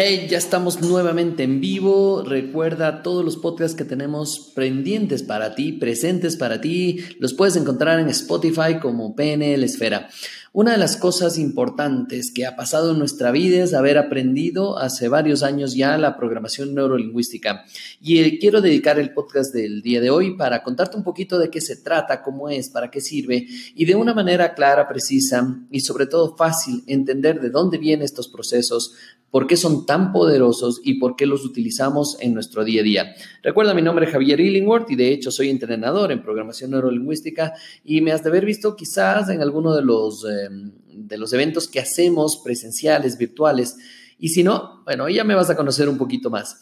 Hey, ya estamos nuevamente en vivo. Recuerda todos los podcasts que tenemos pendientes para ti, presentes para ti. Los puedes encontrar en Spotify como PNL Esfera. Una de las cosas importantes que ha pasado en nuestra vida es haber aprendido hace varios años ya la programación neurolingüística. Y eh, quiero dedicar el podcast del día de hoy para contarte un poquito de qué se trata, cómo es, para qué sirve y de una manera clara, precisa y sobre todo fácil entender de dónde vienen estos procesos, por qué son tan poderosos y por qué los utilizamos en nuestro día a día. Recuerda, mi nombre es Javier Illingworth y de hecho soy entrenador en programación neurolingüística y me has de haber visto quizás en alguno de los, em, de los eventos que hacemos presenciales, virtuales. Y si no, bueno, ya me vas a conocer un poquito más.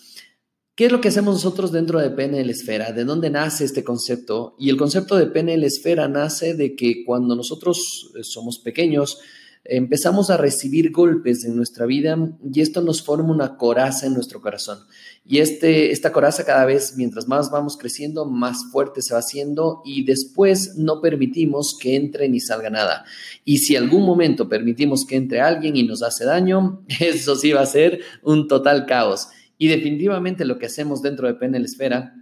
¿Qué es lo que hacemos nosotros dentro de PNL Esfera? ¿De dónde nace este concepto? Y el concepto de PNL Esfera nace de que cuando nosotros eh, somos pequeños, empezamos a recibir golpes en nuestra vida y esto nos forma una coraza en nuestro corazón. Y este, esta coraza cada vez, mientras más vamos creciendo, más fuerte se va haciendo y después no permitimos que entre ni salga nada. Y si algún momento permitimos que entre alguien y nos hace daño, eso sí va a ser un total caos. Y definitivamente lo que hacemos dentro de PNL Esfera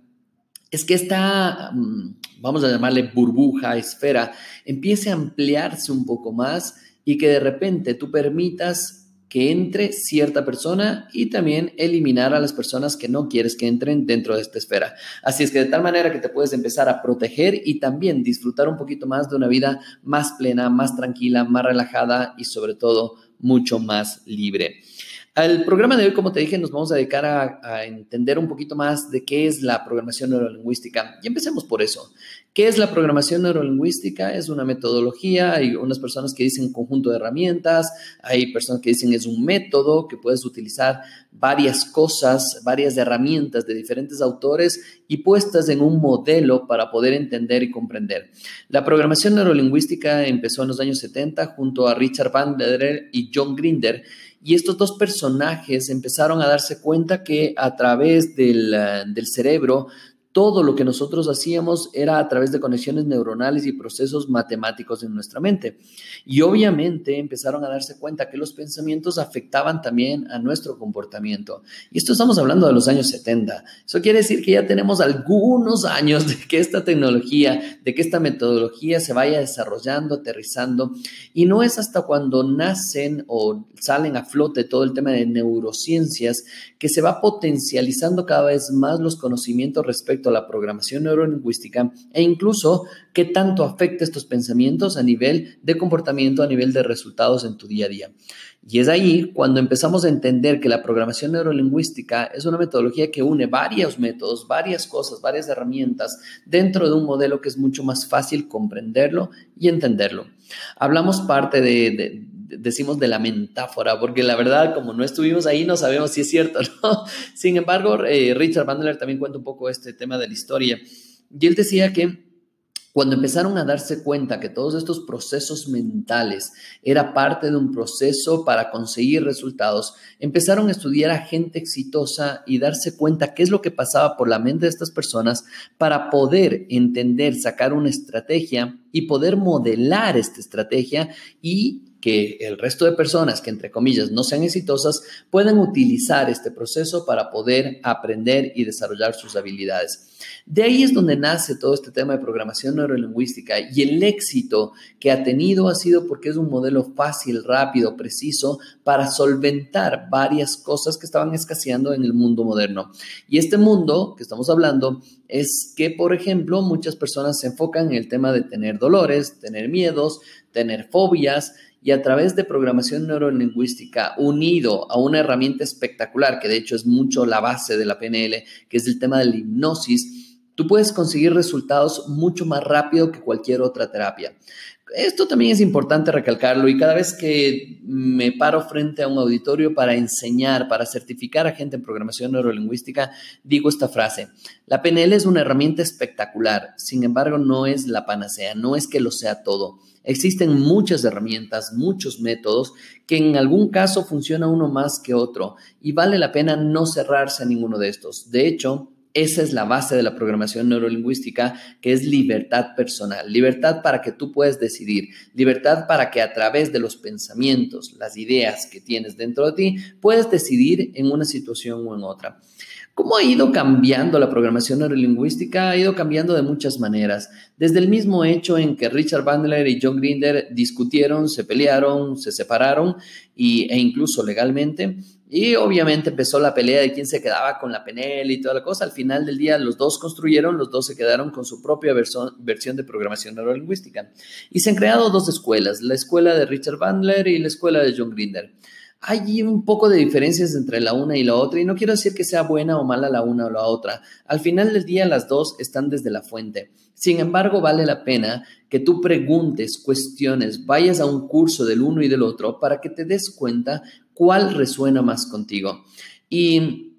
es que esta, mm, vamos a llamarle burbuja, esfera, empiece a ampliarse un poco más y que de repente tú permitas que entre cierta persona y también eliminar a las personas que no quieres que entren dentro de esta esfera. Así es que de tal manera que te puedes empezar a proteger y también disfrutar un poquito más de una vida más plena, más tranquila, más relajada y sobre todo mucho más libre. Al programa de hoy, como te dije, nos vamos a dedicar a, entender un poquito más de qué es la programación neurolingüística. Y empecemos por eso. ¿Qué es la programación neurolingüística? Es una metodología, hay unas personas que dicen conjunto de herramientas, hay personas que dicen es un método que puedes utilizar varias cosas, varias herramientas de diferentes autores y puestas en un modelo para poder entender y comprender. La programación neurolingüística empezó en los años 70 junto a Richard Van der y John Grinder y estos dos personajes empezaron a darse cuenta que a través del, del cerebro todo lo que nosotros hacíamos era a través de conexiones neuronales y procesos matemáticos en nuestra mente. Y obviamente empezaron a darse cuenta que los pensamientos afectaban también a nuestro comportamiento. Y esto estamos hablando de los años 70. Eso quiere decir que ya tenemos algunos años de que esta tecnología, de que esta metodología se vaya desarrollando, aterrizando. Y no es hasta cuando nacen o salen a flote todo el tema de neurociencias que se va potencializando cada vez más los conocimientos respecto a la programación neurolingüística e incluso qué tanto afecta estos pensamientos a nivel de comportamiento, a nivel de resultados en tu día a día. Y es ahí cuando empezamos a entender que la programación neurolingüística es una metodología que une varios métodos, varias cosas, varias herramientas dentro de un modelo que es mucho más fácil comprenderlo y entenderlo. Hablamos parte de, decimos de la metáfora, porque la verdad, como no estuvimos ahí, no sabemos si es cierto, ¿no? Sin embargo, eh, Richard Bandler también cuenta un poco este tema de la historia. Y él decía que cuando empezaron a darse cuenta que todos estos procesos mentales era parte de un proceso para conseguir resultados, empezaron a estudiar a gente exitosa y darse cuenta qué es lo que pasaba por la mente de estas personas para poder entender, sacar una estrategia y poder modelar esta estrategia y que el resto de personas que, entre comillas, no sean exitosas, puedan utilizar este proceso para poder aprender y desarrollar sus habilidades. De ahí es donde nace todo este tema de programación neurolingüística y el éxito que ha tenido ha sido porque es un modelo fácil, rápido, preciso para solventar varias cosas que estaban escaseando en el mundo moderno. Y este mundo que estamos hablando es que, por ejemplo, muchas personas se enfocan en el tema de tener dolores, tener miedos, tener fobias y a través de programación neurolingüística unido a una herramienta espectacular, que de hecho es mucho la base de la PNL, que es el tema de la hipnosis, tú puedes conseguir resultados mucho más rápido que cualquier otra terapia. Esto también es importante recalcarlo y cada vez que me paro frente a un auditorio para enseñar, para certificar a gente en programación neurolingüística, digo esta frase. La PNL es una herramienta espectacular, sin embargo no es la panacea, no es que lo sea todo. Existen muchas herramientas, muchos métodos que en algún caso funciona uno más que otro y vale la pena no cerrarse a ninguno de estos. De hecho, Esa es la base de la programación neurolingüística, que es libertad personal, libertad para que tú puedas decidir, libertad para que a través de los pensamientos, las ideas que tienes dentro de ti, puedas decidir en una situación o en otra. ¿Cómo ha ido cambiando la programación neurolingüística? Ha ido cambiando de muchas maneras. Desde el mismo hecho en que Richard Bandler y John Grinder discutieron, se pelearon, se separaron y, e incluso legalmente. Y obviamente empezó la pelea de quién se quedaba con la PNL y toda la cosa. Al final del día los dos construyeron, los dos se quedaron con su propia versión de programación neurolingüística. Y se han creado dos escuelas, la escuela de Richard Bandler y la escuela de John Grinder hay un poco de diferencias entre la una y la otra y no quiero decir que sea buena o mala la una o la otra. Al final del día las dos están desde la fuente. Sin embargo, vale la pena que tú preguntes, cuestiones, vayas a un curso del uno y del otro para que te des cuenta cuál resuena más contigo. Y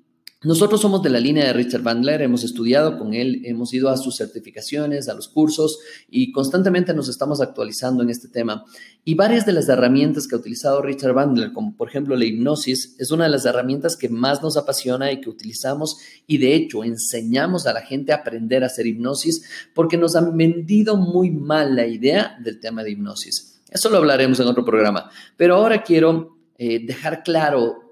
nosotros somos de la línea de Richard Bandler, hemos estudiado con él, hemos ido a sus certificaciones, a los cursos y constantemente nos estamos actualizando en este tema. Y varias de las herramientas que ha utilizado Richard Bandler, como por ejemplo la hipnosis, es una de las herramientas que más nos apasiona y que utilizamos y de hecho enseñamos a la gente a aprender a hacer hipnosis porque nos han vendido muy mal la idea del tema de hipnosis. Eso lo hablaremos en otro programa, pero ahora quiero eh, dejar claro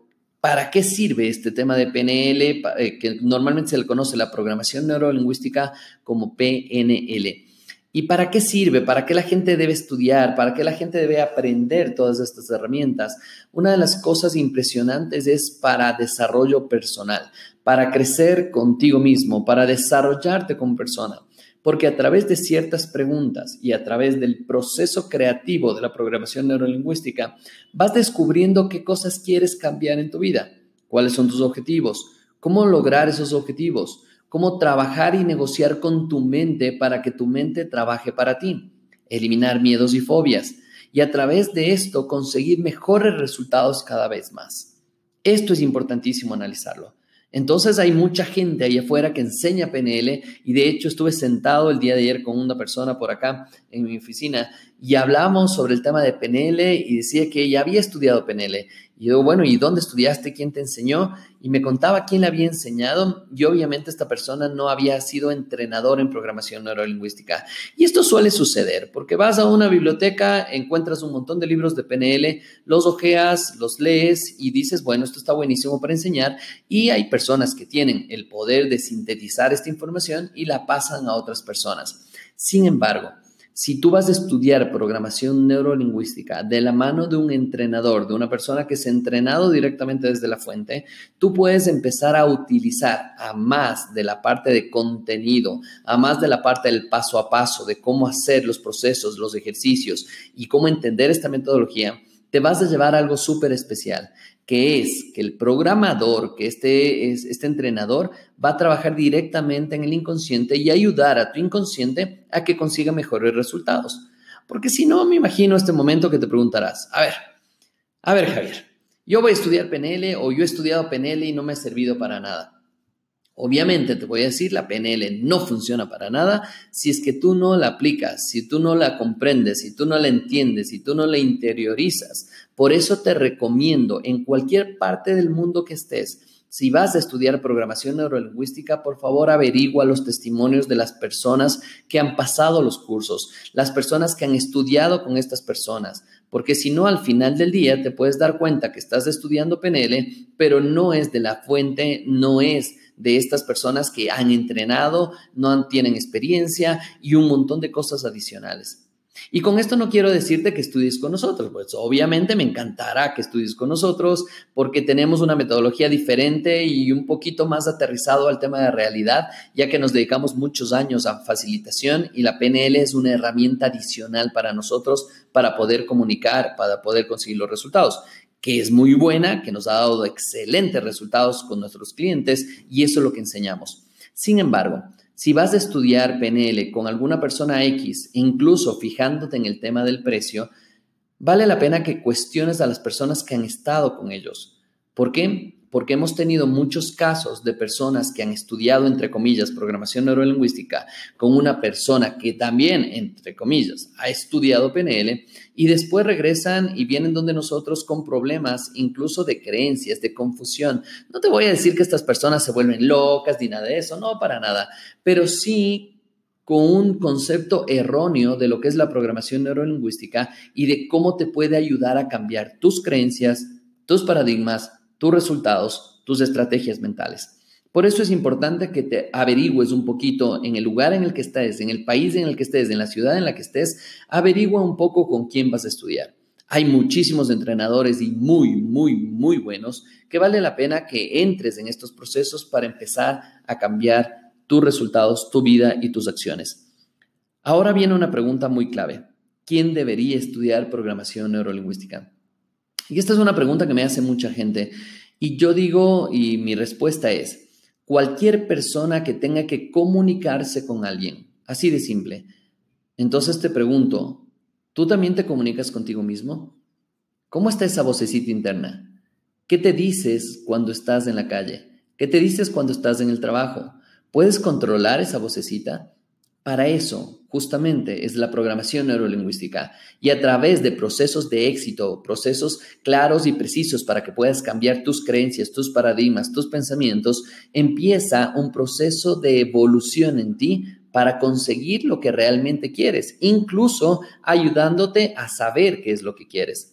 ¿Para qué sirve este tema de PNL, eh, que normalmente se le conoce la programación neurolingüística como PNL? ¿Y para qué sirve? ¿Para qué la gente debe estudiar? ¿Para qué la gente debe aprender todas estas herramientas? Una de las cosas impresionantes es para desarrollo personal, para crecer contigo mismo, para desarrollarte como persona porque a través de ciertas preguntas y a través del proceso creativo de la programación neurolingüística, vas descubriendo qué cosas quieres cambiar en tu vida, cuáles son tus objetivos, cómo lograr esos objetivos, cómo trabajar y negociar con tu mente para que tu mente trabaje para ti, eliminar miedos y fobias, y a través de esto conseguir mejores resultados cada vez más. Esto es importantísimo analizarlo. Entonces hay mucha gente ahí afuera que enseña PNL y de hecho estuve sentado el día de ayer con una persona por acá en mi oficina y hablamos sobre el tema de PNL y decía que ella había estudiado PNL y yo, bueno, ¿y dónde estudiaste? ¿Quién te enseñó? Y me contaba quién le había enseñado. Y obviamente esta persona no había sido entrenador en programación neurolingüística. Y esto suele suceder, porque vas a una biblioteca, encuentras un montón de libros de PNL, los ojeas, los lees y dices, bueno, esto está buenísimo para enseñar. Y hay personas que tienen el poder de sintetizar esta información y la pasan a otras personas. Sin embargo, si tú vas a estudiar programación neurolingüística de la mano de un entrenador, de una persona que se ha entrenado directamente desde la fuente, tú puedes empezar a utilizar a más de la parte de contenido, a más de la parte del paso a paso, de cómo hacer los procesos, los ejercicios y cómo entender esta metodología, te vas a llevar algo súper especial que es que el programador, que este, este entrenador, va a trabajar directamente en el inconsciente y ayudar a tu inconsciente a que consiga mejores resultados. Porque si no, me imagino este momento que te preguntarás, a ver, a ver Javier, yo voy a estudiar PNL o yo he estudiado PNL y no me ha servido para nada. Obviamente te voy a decir, la PNL no funciona para nada si es que tú no la aplicas, si tú no la comprendes, si tú no la entiendes, si tú no la interiorizas. Por eso te recomiendo en cualquier parte del mundo que estés, si vas a estudiar programación neurolingüística, por favor averigua los testimonios de las personas que han pasado los cursos, las personas que han estudiado con estas personas, porque si no, al final del día te puedes dar cuenta que estás estudiando PNL, pero no es de la fuente, no es de estas personas que han entrenado, no tienen experiencia y un montón de cosas adicionales. Y con esto no quiero decirte que estudies con nosotros, pues obviamente me encantará que estudies con nosotros porque tenemos una metodología diferente y un poquito más aterrizado al tema de realidad, ya que nos dedicamos muchos años a facilitación y la PNL es una herramienta adicional para nosotros para poder comunicar, para poder conseguir los resultados que es muy buena, que nos ha dado excelentes resultados con nuestros clientes y eso es lo que enseñamos. Sin embargo, si vas a estudiar PNL con alguna persona X, incluso fijándote en el tema del precio, vale la pena que cuestiones a las personas que han estado con ellos. ¿Por qué? Porque hemos tenido muchos casos de personas que han estudiado, entre comillas, programación neurolingüística con una persona que también, entre comillas, ha estudiado PNL y después regresan y vienen donde nosotros con problemas incluso de creencias, de confusión. No te voy a decir que estas personas se vuelven locas ni nada de eso, no, para nada, pero sí con un concepto erróneo de lo que es la programación neurolingüística y de cómo te puede ayudar a cambiar tus creencias, tus paradigmas, tus resultados, tus estrategias mentales. Por eso es importante que te averigües un poquito en el lugar en el que estés, en el país en el que estés, en la ciudad en la que estés, averigua un poco con quién vas a estudiar. Hay muchísimos entrenadores y muy, muy, muy buenos que vale la pena que entres en estos procesos para empezar a cambiar tus resultados, tu vida y tus acciones. Ahora viene una pregunta muy clave. ¿Quién debería estudiar programación neurolingüística? Y esta es una pregunta que me hace mucha gente. Y yo digo, y mi respuesta es, cualquier persona que tenga que comunicarse con alguien, así de simple. Entonces te pregunto, ¿tú también te comunicas contigo mismo? ¿Cómo está esa vocecita interna? ¿Qué te dices cuando estás en la calle? ¿Qué te dices cuando estás en el trabajo? ¿Puedes controlar esa vocecita? Para eso, justamente, es la programación neurolingüística y a través de procesos de éxito, procesos claros y precisos para que puedas cambiar tus creencias, tus paradigmas, tus pensamientos, empieza un proceso de evolución en ti para conseguir lo que realmente quieres, incluso ayudándote a saber qué es lo que quieres.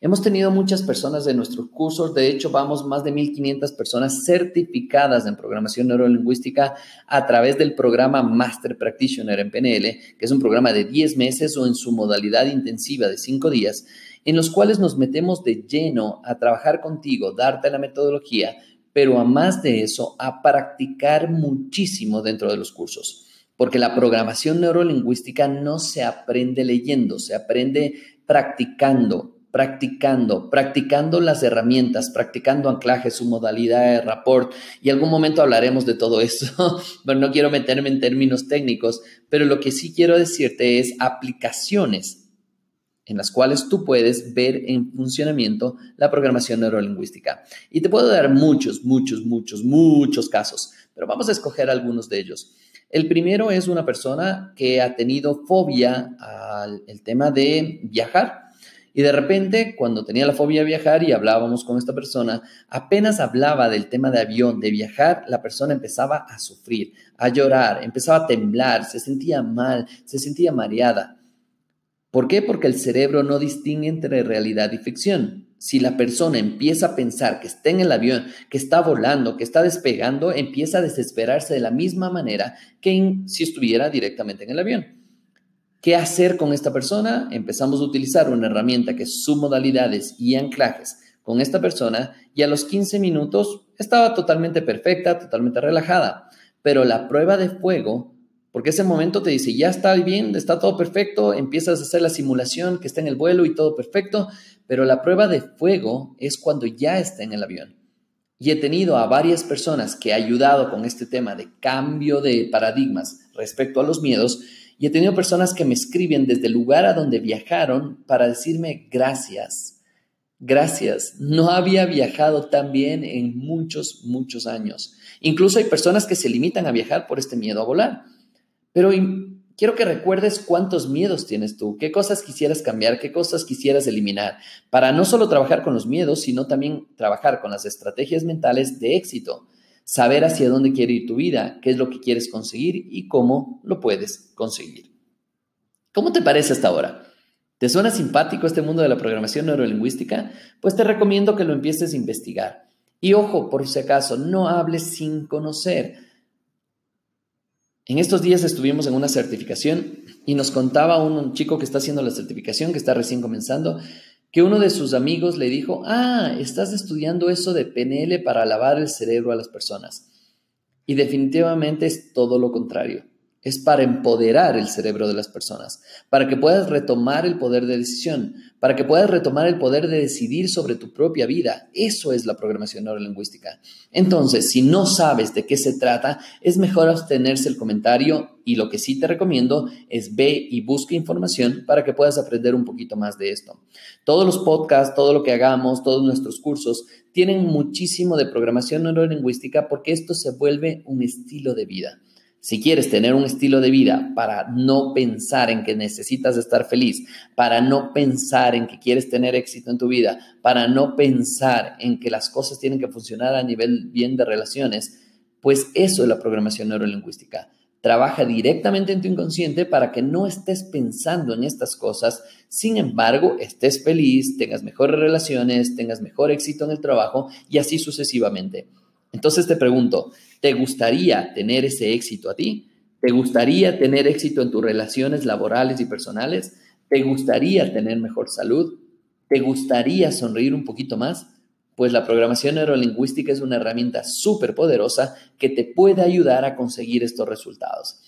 Hemos tenido muchas personas de nuestros cursos, de hecho vamos más de 1.500 personas certificadas en programación neurolingüística a través del programa Master Practitioner en PNL, que es un programa de 10 meses o en su modalidad intensiva de 5 días, en los cuales nos metemos de lleno a trabajar contigo, darte la metodología, pero a más de eso, a practicar muchísimo dentro de los cursos. Porque la programación neurolingüística no se aprende leyendo, se aprende practicando, practicando, practicando las herramientas, practicando anclaje, su modalidad de rapport. Y algún momento hablaremos de todo eso, pero no quiero meterme en términos técnicos, pero lo que sí quiero decirte es aplicaciones en las cuales tú puedes ver en funcionamiento la programación neurolingüística. Y te puedo dar muchos, muchos, muchos, muchos casos, pero vamos a escoger algunos de ellos. El primero es una persona que ha tenido fobia al tema de viajar y de repente, cuando tenía la fobia de viajar y hablábamos con esta persona, apenas hablaba del tema de avión, de viajar, la persona empezaba a sufrir, a llorar, empezaba a temblar, se sentía mal, se sentía mareada. ¿Por qué? Porque el cerebro no distingue entre realidad y ficción. Si la persona empieza a pensar que está en el avión, que está volando, que está despegando, empieza a desesperarse de la misma manera que si estuviera directamente en el avión. ¿Qué hacer con esta persona? Empezamos a utilizar una herramienta que es submodalidades y anclajes con esta persona y a los 15 minutos estaba totalmente perfecta, totalmente relajada. Pero la prueba de fuego, porque ese momento te dice, ya está bien, está todo perfecto, empiezas a hacer la simulación que está en el vuelo y todo perfecto, pero la prueba de fuego es cuando ya está en el avión. Y he tenido a varias personas que he ayudado con este tema de cambio de paradigmas respecto a los miedos, y he tenido personas que me escriben desde el lugar a donde viajaron para decirme gracias. Gracias. No había viajado tan bien en muchos, muchos años. Incluso hay personas que se limitan a viajar por este miedo a volar. Pero quiero que recuerdes cuántos miedos tienes tú, qué cosas quisieras cambiar, qué cosas quisieras eliminar, para no solo trabajar con los miedos, sino también trabajar con las estrategias mentales de éxito saber hacia dónde quiere ir tu vida, qué es lo que quieres conseguir y cómo lo puedes conseguir. ¿Cómo te parece hasta ahora? ¿Te suena simpático este mundo de la programación neurolingüística? Pues te recomiendo que lo empieces a investigar. Y ojo, por si acaso, no hables sin conocer. En estos días estuvimos en una certificación y nos contaba un chico que está haciendo la certificación, que está recién comenzando, que uno de sus amigos le dijo, ah, estás estudiando eso de PNL para lavar el cerebro a las personas. Y definitivamente es todo lo contrario. Es para empoderar el cerebro de las personas, para que puedas retomar el poder de decisión, para que puedas retomar el poder de decidir sobre tu propia vida. Eso es la programación neurolingüística. Entonces, si no sabes de qué se trata, es mejor abstenerse el comentario y lo que sí te recomiendo es ve y busca información para que puedas aprender un poquito más de esto. Todos los podcasts, todo lo que hagamos, todos nuestros cursos tienen muchísimo de programación neurolingüística porque esto se vuelve un estilo de vida. Si quieres tener un estilo de vida para no pensar en que necesitas estar feliz, para no pensar en que quieres tener éxito en tu vida, para no pensar en que las cosas tienen que funcionar a nivel bien de relaciones, pues eso es la programación neurolingüística. Trabaja directamente en tu inconsciente para que no estés pensando en estas cosas, sin embargo, estés feliz, tengas mejores relaciones, tengas mejor éxito en el trabajo y así sucesivamente. Entonces te pregunto, ¿te gustaría tener ese éxito a ti? ¿Te gustaría tener éxito en tus relaciones laborales y personales? ¿Te gustaría tener mejor salud? ¿Te gustaría sonreír un poquito más? Pues la programación neurolingüística es una herramienta súper poderosa que te puede ayudar a conseguir estos resultados.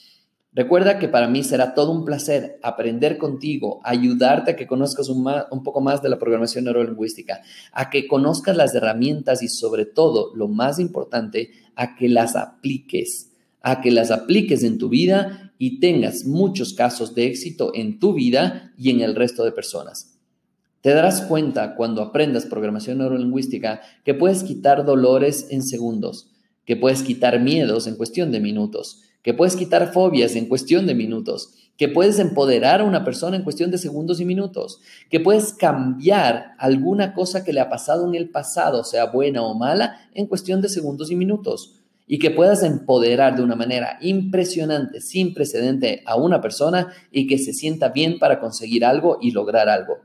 Recuerda que para mí será todo un placer aprender contigo, ayudarte a que conozcas un, poco más de la programación neurolingüística, a que conozcas las herramientas y sobre todo, lo más importante, a que las apliques, a que las apliques en tu vida y tengas muchos casos de éxito en tu vida y en el resto de personas. Te darás cuenta cuando aprendas programación neurolingüística que puedes quitar dolores en segundos, que puedes quitar miedos en cuestión de minutos que puedes quitar fobias en cuestión de minutos, que puedes empoderar a una persona en cuestión de segundos y minutos, que puedes cambiar alguna cosa que le ha pasado en el pasado, sea buena o mala, en cuestión de segundos y minutos, y que puedas empoderar de una manera impresionante, sin precedente a una persona y que se sienta bien para conseguir algo y lograr algo.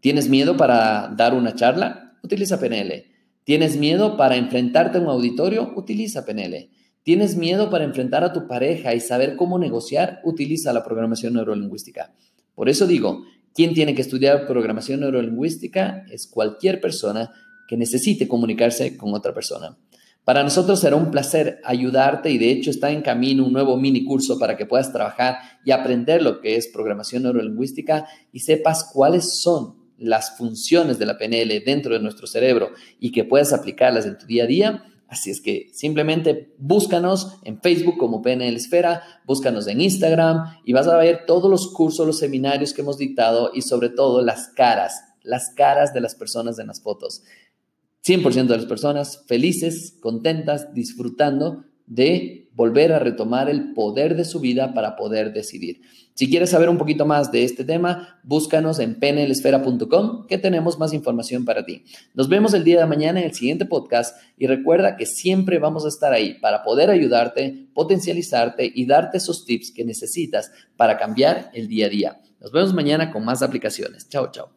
¿Tienes miedo para dar una charla? Utiliza PNL. ¿Tienes miedo para enfrentarte a un auditorio? Utiliza PNL. ¿Tienes miedo para enfrentar a tu pareja y saber cómo negociar? Utiliza la programación neurolingüística. Por eso digo, quien tiene que estudiar programación neurolingüística es cualquier persona que necesite comunicarse con otra persona. Para nosotros será un placer ayudarte y de hecho está en camino un nuevo mini curso para que puedas trabajar y aprender lo que es programación neurolingüística y sepas cuáles son las funciones de la PNL dentro de nuestro cerebro y que puedas aplicarlas en tu día a día Así es que simplemente búscanos en Facebook como PNL Esfera, búscanos en Instagram y vas a ver todos los cursos, los seminarios que hemos dictado y sobre todo las caras, las caras de las personas en las fotos. 100% de las personas felices, contentas, disfrutando de volver a retomar el poder de su vida para poder decidir. Si quieres saber un poquito más de este tema, búscanos en penelesfera.com que tenemos más información para ti. Nos vemos el día de mañana en el siguiente podcast y recuerda que siempre vamos a estar ahí para poder ayudarte, potencializarte y darte esos tips que necesitas para cambiar el día a día. Nos vemos mañana con más aplicaciones. Chao, chao.